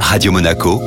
Radio Monaco,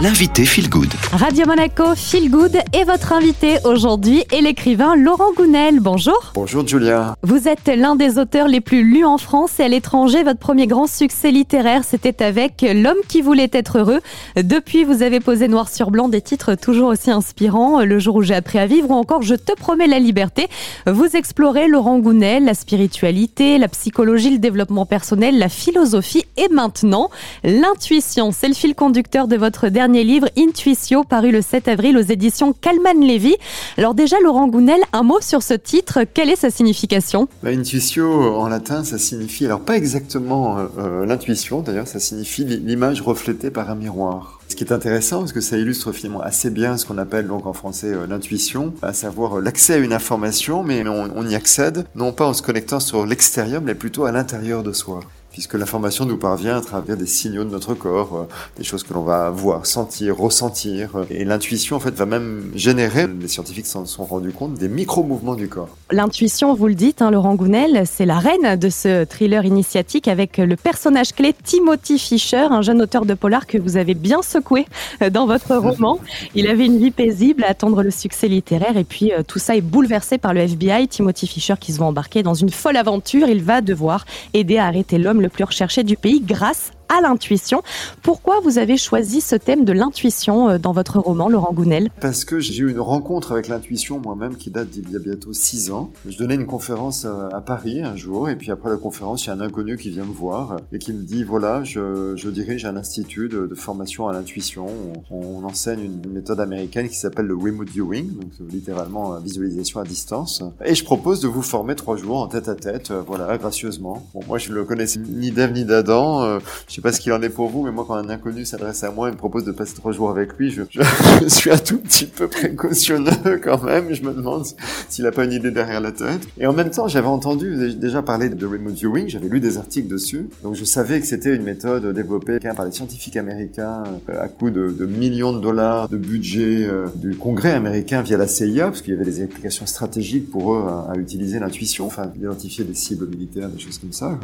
l'invité Feel Good. Radio Monaco, Feel Good et votre invité aujourd'hui est l'écrivain Laurent Gounel. Bonjour. Bonjour Julia. Vous êtes l'un des auteurs les plus lus en France et à l'étranger. Votre premier grand succès littéraire, c'était avec L'homme qui voulait être heureux. Depuis, vous avez posé noir sur blanc des titres toujours aussi inspirants. Le jour où j'ai appris à vivre ou encore Je te promets la liberté. Vous explorez Laurent Gounel, la spiritualité, la psychologie, le développement personnel, la philosophie et maintenant l'intuition. C'est le fil conducteur de votre dernier dernier livre Intuitio, paru le 7 avril aux éditions Calman Levy. Alors déjà, Laurent Gounel, un mot sur ce titre. Quelle est sa signification? Bah, Intuitio, en latin, ça signifie, alors pas exactement euh, euh, l'intuition, d'ailleurs, ça signifie l'image reflétée par un miroir. Ce qui est intéressant, parce que ça illustre finalement assez bien ce qu'on appelle donc en français euh, l'intuition, à savoir l'accès à une information, mais on, on y accède non pas en se connectant sur l'extérieur, mais plutôt à l'intérieur de soi puisque l'information nous parvient à travers des signaux de notre corps, euh, des choses que l'on va voir, sentir, ressentir. Et l'intuition, en fait, va même générer, les scientifiques s'en sont rendus compte, des micro-mouvements du corps. L'intuition, vous le dites, hein, Laurent Gounel, c'est la reine de ce thriller initiatique avec le personnage clé Timothy Fisher, un jeune auteur de polar que vous avez bien secoué euh, dans votre roman. Il avait une vie paisible à attendre le succès littéraire et puis euh, tout ça est bouleversé par le FBI. Timothy Fisher qui se va embarquer dans une folle aventure. Il va devoir aider à arrêter l'homme le plus recherché du pays grâce à l'intuition. Pourquoi vous avez choisi ce thème de l'intuition euh, dans votre roman, Laurent Gounel? Parce que j'ai eu une rencontre avec l'intuition moi-même qui date d'il y a bientôt six ans. Je donnais une conférence euh, à Paris un jour et puis après la conférence, il y a un inconnu qui vient me voir et qui me dit voilà, je, dirige un institut de, formation à l'intuition. On, enseigne une méthode américaine qui s'appelle le remote viewing, donc littéralement euh, visualisation à distance. Et je propose de vous former trois jours en tête à tête, voilà, gracieusement. Bon, moi je ne le connaissais ni d'Ève ni d'Adam sais pas ce qu'il en est pour vous, mais moi, quand un inconnu s'adresse à moi et me propose de passer trois jours avec lui, je, je, suis un tout petit peu précautionneux quand même. Je me demande s'il a pas une idée derrière la tête. Et en même temps, j'avais entendu déjà parler de remote viewing, j'avais lu des articles dessus, donc je savais que c'était une méthode développée par les scientifiques américains euh, à coût de, millions de dollars de budget euh, du Congrès américain via la CIA, parce qu'il y avait des applications stratégiques pour eux à, utiliser l'intuition, enfin identifier des cibles militaires, des choses comme ça.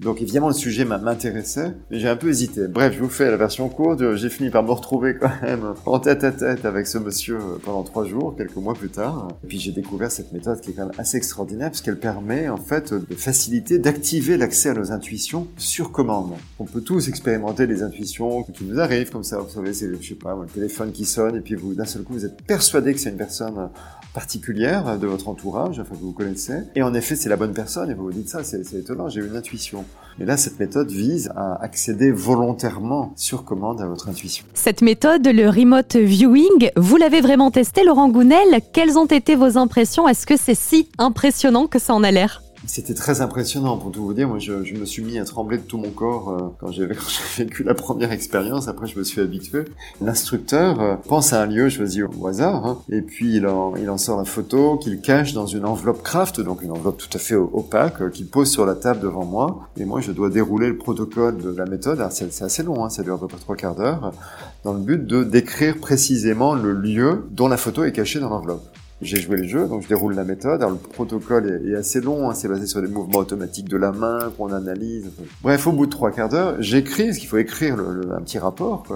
Donc évidemment, le sujet m'intéressait j'ai un peu hésité. Bref, je vous fais la version courte. J'ai fini par me retrouver quand même en tête à tête avec ce monsieur pendant trois jours, quelques mois plus tard. Et puis j'ai découvert cette méthode qui est quand même assez extraordinaire parce qu'elle permet en fait de faciliter, d'activer l'accès à nos intuitions sur commande. On peut tous expérimenter les intuitions qui nous arrivent comme ça. Vous savez, c'est je sais pas, le téléphone qui sonne et puis vous d'un seul coup vous êtes persuadé que c'est une personne particulière de votre entourage, enfin que vous connaissez. Et en effet, c'est la bonne personne et vous vous dites ça, c'est étonnant, j'ai une intuition. Et là, cette méthode vise à accéder accéder volontairement sur commande à votre intuition. Cette méthode, le remote viewing, vous l'avez vraiment testé, Laurent Gounel? Quelles ont été vos impressions? Est-ce que c'est si impressionnant que ça en a l'air? C'était très impressionnant pour tout vous dire. Moi, je, je, me suis mis à trembler de tout mon corps euh, quand j'ai vécu la première expérience. Après, je me suis habitué. L'instructeur euh, pense à un lieu choisi au hasard, hein, et puis il en, il en sort la photo qu'il cache dans une enveloppe craft, donc une enveloppe tout à fait opaque, euh, qu'il pose sur la table devant moi. Et moi, je dois dérouler le protocole de la méthode. C'est assez long, hein, ça dure à peu près trois quarts d'heure, dans le but de décrire précisément le lieu dont la photo est cachée dans l'enveloppe j'ai joué le jeu, donc je déroule la méthode. Alors le protocole est, assez long, hein, c'est basé sur des mouvements automatiques de la main qu'on analyse. Bref, au bout de trois quarts d'heure, j'écris, parce qu'il faut écrire un petit rapport,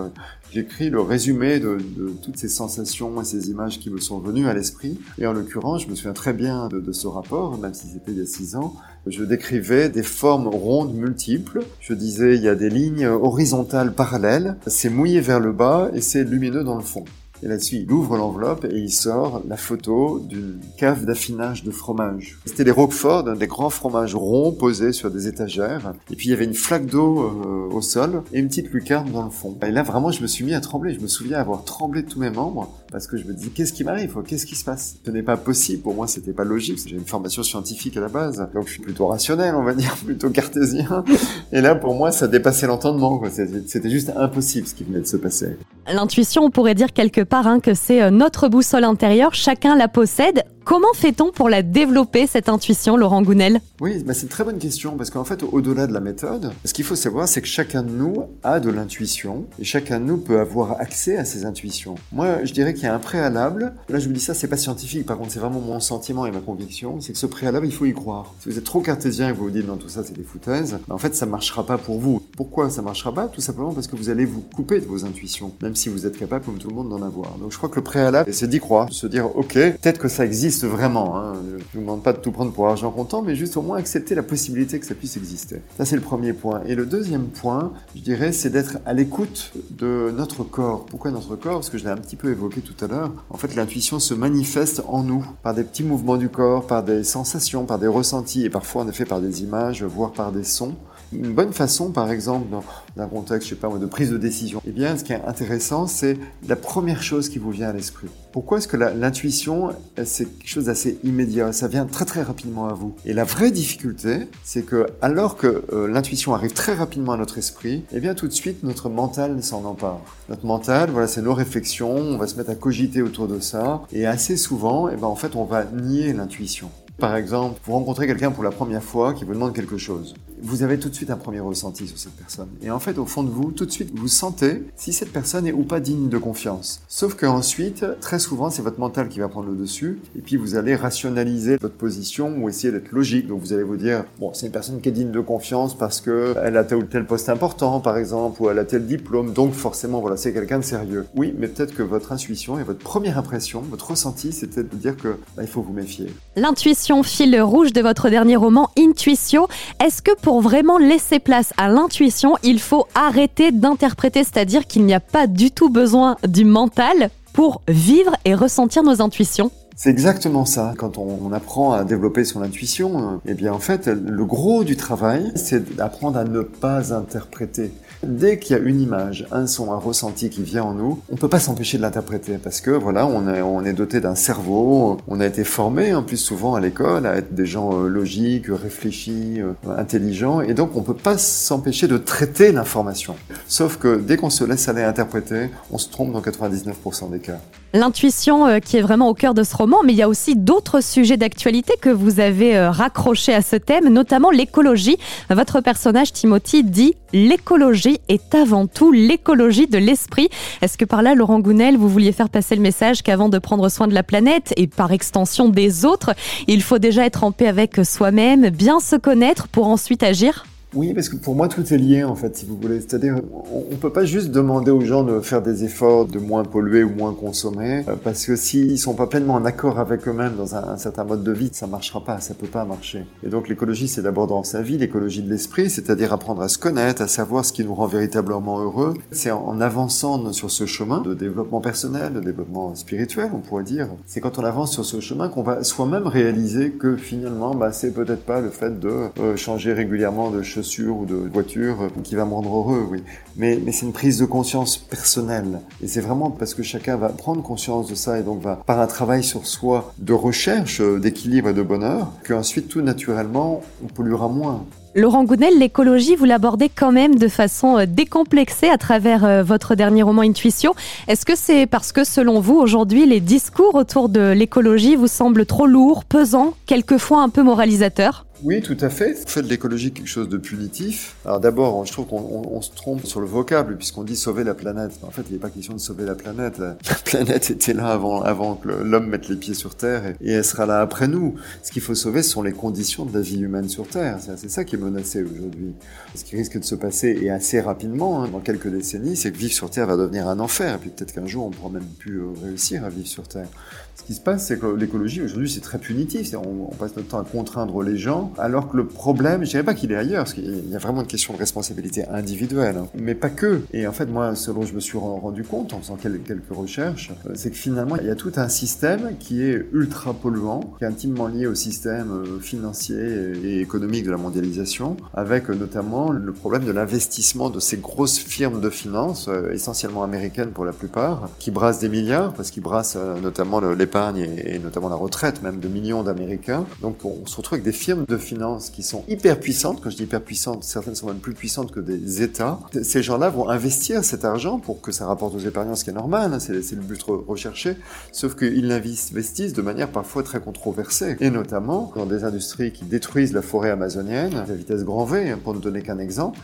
j'écris le résumé de, toutes ces sensations et ces images qui me sont venues à l'esprit. Et en l'occurrence, je me souviens très bien de ce rapport, même si c'était il y a six ans. Je décrivais des formes rondes multiples. Je disais, il y a des lignes horizontales parallèles, c'est mouillé vers le bas et c'est lumineux dans le fond. Et là-dessus, il ouvre l'enveloppe et il sort la photo d'une cave d'affinage de fromage. C'était des Roquefort, des grands fromages ronds posés sur des étagères. Et puis il y avait une flaque d'eau euh, au sol et une petite lucarne dans le fond. Et là, vraiment, je me suis mis à trembler. Je me souviens avoir tremblé de tous mes membres parce que je me dis, qu'est-ce qui m'arrive? Qu'est-ce qui se passe? Ce n'est pas possible. Pour moi, c'était pas logique. J'ai une formation scientifique à la base. Donc je suis plutôt rationnel, on va dire, plutôt cartésien. Et là, pour moi, ça dépassait l'entendement. C'était juste impossible ce qui venait de se passer. L'intuition, on pourrait dire quelque hein, que c'est euh, notre boussole intérieure, chacun la possède Comment fait-on pour la développer, cette intuition, Laurent Gounel? Oui, bah c'est une très bonne question, parce qu'en fait, au-delà de la méthode, ce qu'il faut savoir, c'est que chacun de nous a de l'intuition, et chacun de nous peut avoir accès à ses intuitions. Moi, je dirais qu'il y a un préalable, là je vous dis ça, c'est pas scientifique, par contre c'est vraiment mon sentiment et ma conviction, c'est que ce préalable, il faut y croire. Si vous êtes trop cartésien et que vous vous dites non, tout ça c'est des foutaises, bah, en fait ça marchera pas pour vous. Pourquoi ça marchera pas? Tout simplement parce que vous allez vous couper de vos intuitions, même si vous êtes capable, comme tout le monde, d'en avoir. Donc je crois que le préalable, c'est d'y croire, de se dire, ok, peut-être que ça existe vraiment. Hein. Je ne vous demande pas de tout prendre pour argent comptant, mais juste au moins accepter la possibilité que ça puisse exister. Ça, c'est le premier point. Et le deuxième point, je dirais, c'est d'être à l'écoute de notre corps. Pourquoi notre corps? Parce que je l'ai un petit peu évoqué tout à l'heure. En fait, l'intuition se manifeste en nous par des petits mouvements du corps, par des sensations, par des ressentis et parfois en effet par des images, voire par des sons. Une bonne façon, par exemple, dans un contexte, je sais pas de prise de décision, eh bien, ce qui est intéressant, c'est la première chose qui vous vient à l'esprit. Pourquoi est-ce que l'intuition, c'est quelque chose d'assez immédiat? Ça vient très très rapidement à vous. Et la vraie difficulté, c'est que alors que euh, l'intuition arrive très rapidement à notre esprit, eh bien tout de suite notre mental s'en empare. Notre mental, voilà, c'est nos réflexions, on va se mettre à cogiter autour de ça, et assez souvent, eh ben en fait, on va nier l'intuition. Par exemple, vous rencontrez quelqu'un pour la première fois qui vous demande quelque chose. Vous avez tout de suite un premier ressenti sur cette personne. Et en fait, au fond de vous, tout de suite, vous sentez si cette personne est ou pas digne de confiance. Sauf qu'ensuite, très souvent, c'est votre mental qui va prendre le dessus. Et puis, vous allez rationaliser votre position ou essayer d'être logique. Donc, vous allez vous dire, bon, c'est une personne qui est digne de confiance parce que elle a tel ou tel poste important, par exemple, ou elle a tel diplôme. Donc, forcément, voilà, c'est quelqu'un de sérieux. Oui, mais peut-être que votre intuition et votre première impression, votre ressenti, c'était de dire que, bah, il faut vous méfier. L'intuition fil rouge de votre dernier roman Intuition. Est-ce que pour vraiment laisser place à l'intuition, il faut arrêter d'interpréter, c'est-à-dire qu'il n'y a pas du tout besoin du mental pour vivre et ressentir nos intuitions c'est exactement ça. Quand on, apprend à développer son intuition, eh bien en fait, le gros du travail, c'est d'apprendre à ne pas interpréter. Dès qu'il y a une image, un son, un ressenti qui vient en nous, on peut pas s'empêcher de l'interpréter parce que voilà, on est, doté d'un cerveau, on a été formé en plus souvent à l'école à être des gens euh, logiques, réfléchis, euh, intelligents, et donc on peut pas s'empêcher de traiter l'information. Sauf que dès qu'on se laisse aller interpréter, on se trompe dans 99% des cas. L'intuition euh, qui est vraiment au cœur de ce roman, mais il y a aussi d'autres sujets d'actualité que vous avez raccrochés à ce thème, notamment l'écologie. Votre personnage Timothy dit l'écologie est avant tout l'écologie de l'esprit. Est-ce que par là, Laurent Gounel, vous vouliez faire passer le message qu'avant de prendre soin de la planète et par extension des autres, il faut déjà être en paix avec soi-même, bien se connaître pour ensuite agir? Oui, parce que pour moi, tout est lié, en fait, si vous voulez. C'est-à-dire, on ne peut pas juste demander aux gens de faire des efforts, de moins polluer ou moins consommer, euh, parce que s'ils sont pas pleinement en accord avec eux-mêmes dans un, certain mode de vie, ça marchera pas, ça peut pas marcher. Et donc, l'écologie, c'est d'abord dans sa vie, l'écologie de l'esprit, c'est-à-dire apprendre à se connaître, à savoir ce qui nous rend véritablement heureux. C'est en avançant sur ce chemin de développement personnel, de développement spirituel, on pourrait dire. C'est quand on avance sur ce chemin qu'on va soi-même réaliser que finalement, bah, c'est peut-être pas le fait de euh, changer régulièrement de chaussures ou de voiture qui va me rendre heureux, oui. Mais, mais c'est une prise de conscience personnelle. Et c'est vraiment parce que chacun va prendre conscience de ça et donc va, par un travail sur soi de recherche euh, d'équilibre et de bonheur, qu'ensuite tout naturellement, on polluera moins. Laurent Gounel, l'écologie, vous l'abordez quand même de façon euh, décomplexée à travers euh, votre dernier roman Intuition. Est-ce que c'est parce que selon vous, aujourd'hui, les discours autour de l'écologie vous semblent trop lourds, pesants, quelquefois un peu moralisateurs? Oui, tout à fait. Vous faites de l'écologie quelque chose de punitif. Alors d'abord, je trouve qu'on se trompe sur le vocable puisqu'on dit sauver la planète. En fait, il n'est pas question de sauver la planète. La planète était là avant, avant que l'homme mette les pieds sur Terre et, elle sera là après nous. Ce qu'il faut sauver, ce sont les conditions de la vie humaine sur Terre. C'est ça qui est aujourd'hui. Ce qui risque de se passer, et assez rapidement, hein, dans quelques décennies, c'est que vivre sur Terre va devenir un enfer. Et puis peut-être qu'un jour, on pourra même plus euh, réussir à vivre sur Terre. Ce qui se passe, c'est que l'écologie aujourd'hui, c'est très punitif. On, on passe notre temps à contraindre les gens alors que le problème, je dirais pas qu'il est ailleurs, parce qu'il y a vraiment une question de responsabilité individuelle, hein. mais pas que. Et en fait, moi, ce dont je me suis rendu compte en faisant quelques recherches, euh, c'est que finalement, il y a tout un système qui est ultra polluant, qui est intimement lié au système euh, financier et économique de la mondialisation avec notamment le problème de l'investissement de ces grosses firmes de finance, essentiellement américaines pour la plupart, qui brassent des milliards, parce qu'ils brassent notamment l'épargne et, notamment la retraite même de millions d'Américains. Donc on se retrouve avec des firmes de finance qui sont hyper puissantes. Quand je dis hyper puissantes, certaines sont même plus puissantes que des États. Ces gens-là vont investir cet argent pour que ça rapporte aux épargnants, ce qui est normal, hein, c'est le but recherché, sauf qu'ils l'investissent de manière parfois très controversée, et notamment dans des industries qui détruisent la forêt amazonienne à vitesse grand V, hein, pour ne donner qu'un exemple.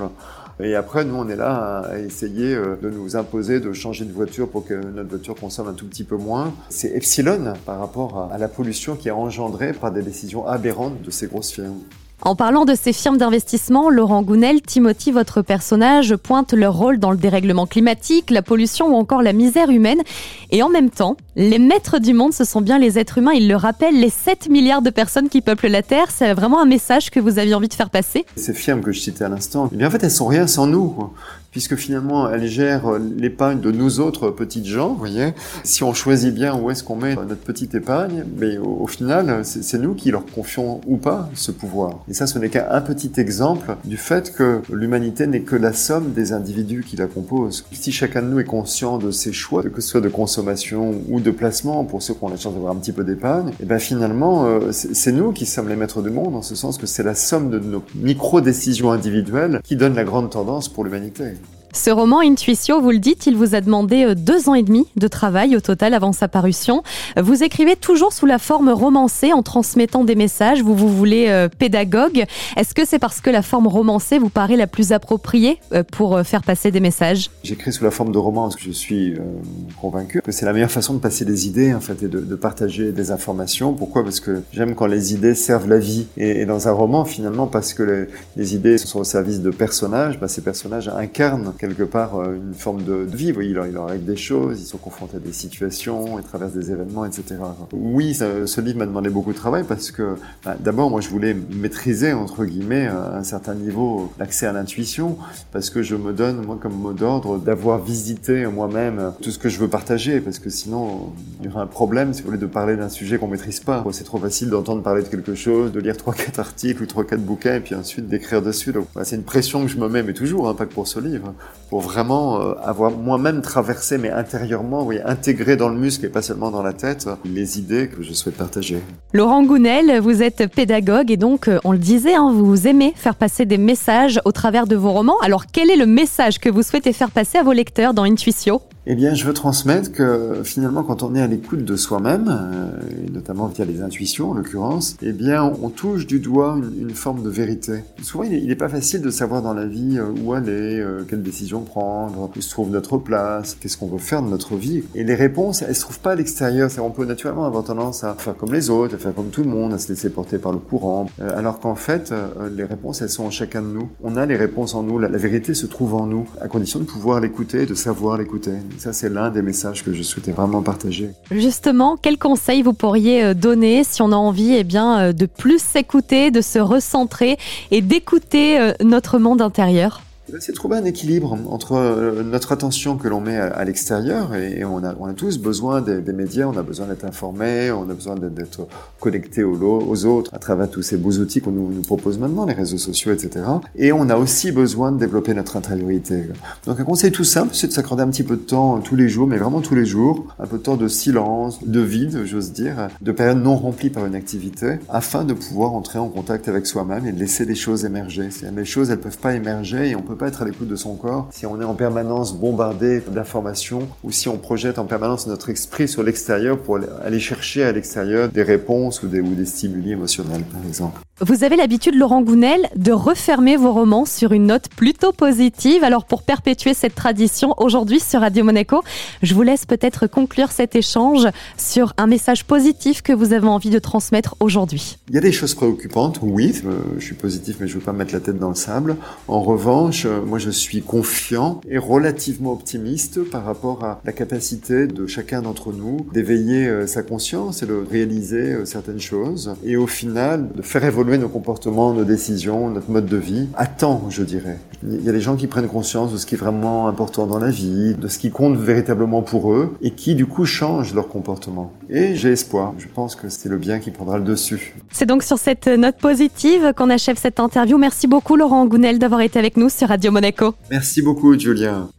Et après, nous, on est là à essayer euh, de nous imposer de changer de voiture pour que notre voiture consomme un tout petit peu moins. C'est epsilon par rapport à la pollution qui est engendrée par des décisions aberrantes de ces grosses firmes. En parlant de ces firmes d'investissement, Laurent Gounel, Timothy, votre personnage, pointe leur rôle dans le dérèglement climatique, la pollution ou encore la misère humaine. Et en même temps, les maîtres du monde, ce sont bien les êtres humains. Il le rappelle, les 7 milliards de personnes qui peuplent la Terre. C'est vraiment un message que vous aviez envie de faire passer. Ces firmes que je citais à l'instant, eh en fait, elles sont rien sans nous puisque finalement elles gèrent l'épargne de nous autres petites gens, vous voyez. Si on choisit bien où est-ce qu'on met notre petite épargne, mais au, final, c'est nous qui leur confions ou pas ce pouvoir. Et ça, ce n'est qu'un petit exemple du fait que l'humanité n'est que la somme des individus qui la composent. Si chacun de nous est conscient de ses choix, que ce soit de consommation ou de placement, pour ceux qui ont la chance d'avoir un petit peu d'épargne, et eh ben finalement, euh, c'est nous qui sommes les maîtres du monde, en ce sens que c'est la somme de nos micro-décisions individuelles qui donne la grande tendance pour l'humanité. Ce roman Intuitio, vous le dites, il vous a demandé euh, deux ans et demi de travail au total avant sa parution. Vous écrivez toujours sous la forme romancée en transmettant des messages. Vous vous voulez euh, pédagogue. Est-ce que c'est parce que la forme romancée vous paraît la plus appropriée euh, pour faire passer des messages? J'écris sous la forme de roman parce que je suis convaincu que c'est la meilleure façon de passer des idées en fait et de, partager des informations. Pourquoi? Parce que j'aime quand les idées servent la vie. Et, dans un roman, finalement, parce que les, les idées sont au service de personnages, bah, ces personnages incarnent quelque part euh, une forme de, vie. Vous voyez, il leur, il arrive des choses, ils sont confrontés à des situations, ils traversent des événements, etc. Oui, ce livre m'a demandé beaucoup de travail parce que bah, d'abord, moi, je voulais maîtriser, entre guillemets, à un certain niveau l'accès à l'intuition parce que je me donne, moi, comme mot d'ordre, d'avoir visité moi-même tout ce que je veux partager parce que sinon, il y aura un problème si vous voulez de parler d'un sujet qu'on maîtrise pas. C'est trop facile d'entendre parler de quelque chose, de lire trois, quatre articles ou trois, quatre bouquins et puis ensuite d'écrire dessus. C'est une pression que je me mets, mais toujours, hein, pas que pour ce livre pour vraiment euh, avoir moi-même traversé, mais intérieurement, oui, intégré dans le muscle et pas seulement dans la tête, les idées que je souhaite partager. Laurent Gounel, vous êtes pédagogue et donc, euh, on le disait, hein, vous aimez faire passer des messages au travers de vos romans. Alors, quel est le message que vous souhaitez faire passer à vos lecteurs dans Intuitio? Eh bien, je veux transmettre que finalement, quand on est à l'écoute de soi-même, euh, et notamment via les intuitions en l'occurrence, eh bien, on, touche du doigt une, forme de vérité. Souvent, il n'est pas facile de savoir dans la vie euh, où aller, euh, quelle décision prendre, où se trouve notre place, qu'est-ce qu'on veut faire de notre vie. Et les réponses, elles se trouvent pas à l'extérieur. On peut naturellement avoir tendance à faire comme les autres, à faire comme tout le monde, à se laisser porter par le courant, alors qu'en fait, les réponses, elles sont en chacun de nous. On a les réponses en nous. La, la vérité se trouve en nous, à condition de pouvoir l'écouter, de savoir l'écouter. Ça, c'est l'un des messages que je souhaitais vraiment partager. Justement, quels conseils vous pourriez euh, donner si on a envie eh bien, euh, de plus s'écouter, de se recentrer et d'écouter euh, notre monde intérieur? C'est trouver un équilibre entre euh, notre attention que l'on met à, l'extérieur et, on, a, tous besoin des, médias, on a besoin d'être informé, on a besoin d'être connecté aux, autres à travers tous ces beaux outils qu'on nous, propose maintenant, les réseaux sociaux, etc. Et on a aussi besoin de développer notre intériorité. Donc un conseil tout simple, c'est de s'accorder un petit peu de temps tous les jours, mais vraiment tous les jours, un peu de temps de silence, de vide, j'ose dire, de périodes non remplies par une activité, afin de pouvoir entrer en contact avec soi-même et de laisser les choses émerger. Les choses, elles peuvent pas émerger et on peut être à l'écoute de son corps si on est en permanence bombardé d'informations ou si on projette en permanence notre esprit sur l'extérieur pour aller chercher à l'extérieur des réponses ou des, ou des stimuli émotionnels, par exemple. Vous avez l'habitude, Laurent Gounel, de refermer vos romans sur une note plutôt positive. Alors, pour perpétuer cette tradition, aujourd'hui sur Radio Monaco, je vous laisse peut-être conclure cet échange sur un message positif que vous avez envie de transmettre aujourd'hui. Il y a des choses préoccupantes, oui. Euh, je suis positif, mais je ne veux pas mettre la tête dans le sable. En revanche, euh, moi, je suis confiant et relativement optimiste par rapport à la capacité de chacun d'entre nous d'éveiller euh, sa conscience et de réaliser certaines choses. Et au final, de faire évoluer nos comportements, nos décisions, notre mode de vie à temps, je dirais. Il y a des gens qui prennent conscience de ce qui est vraiment important dans la vie, de ce qui compte véritablement pour eux, et qui du coup changent leur comportement. Et j'ai espoir. Je pense que c'est le bien qui prendra le dessus. C'est donc sur cette note positive qu'on achève cette interview. Merci beaucoup Laurent Gounel d'avoir été avec nous sur Radio Monaco. Merci beaucoup Julien.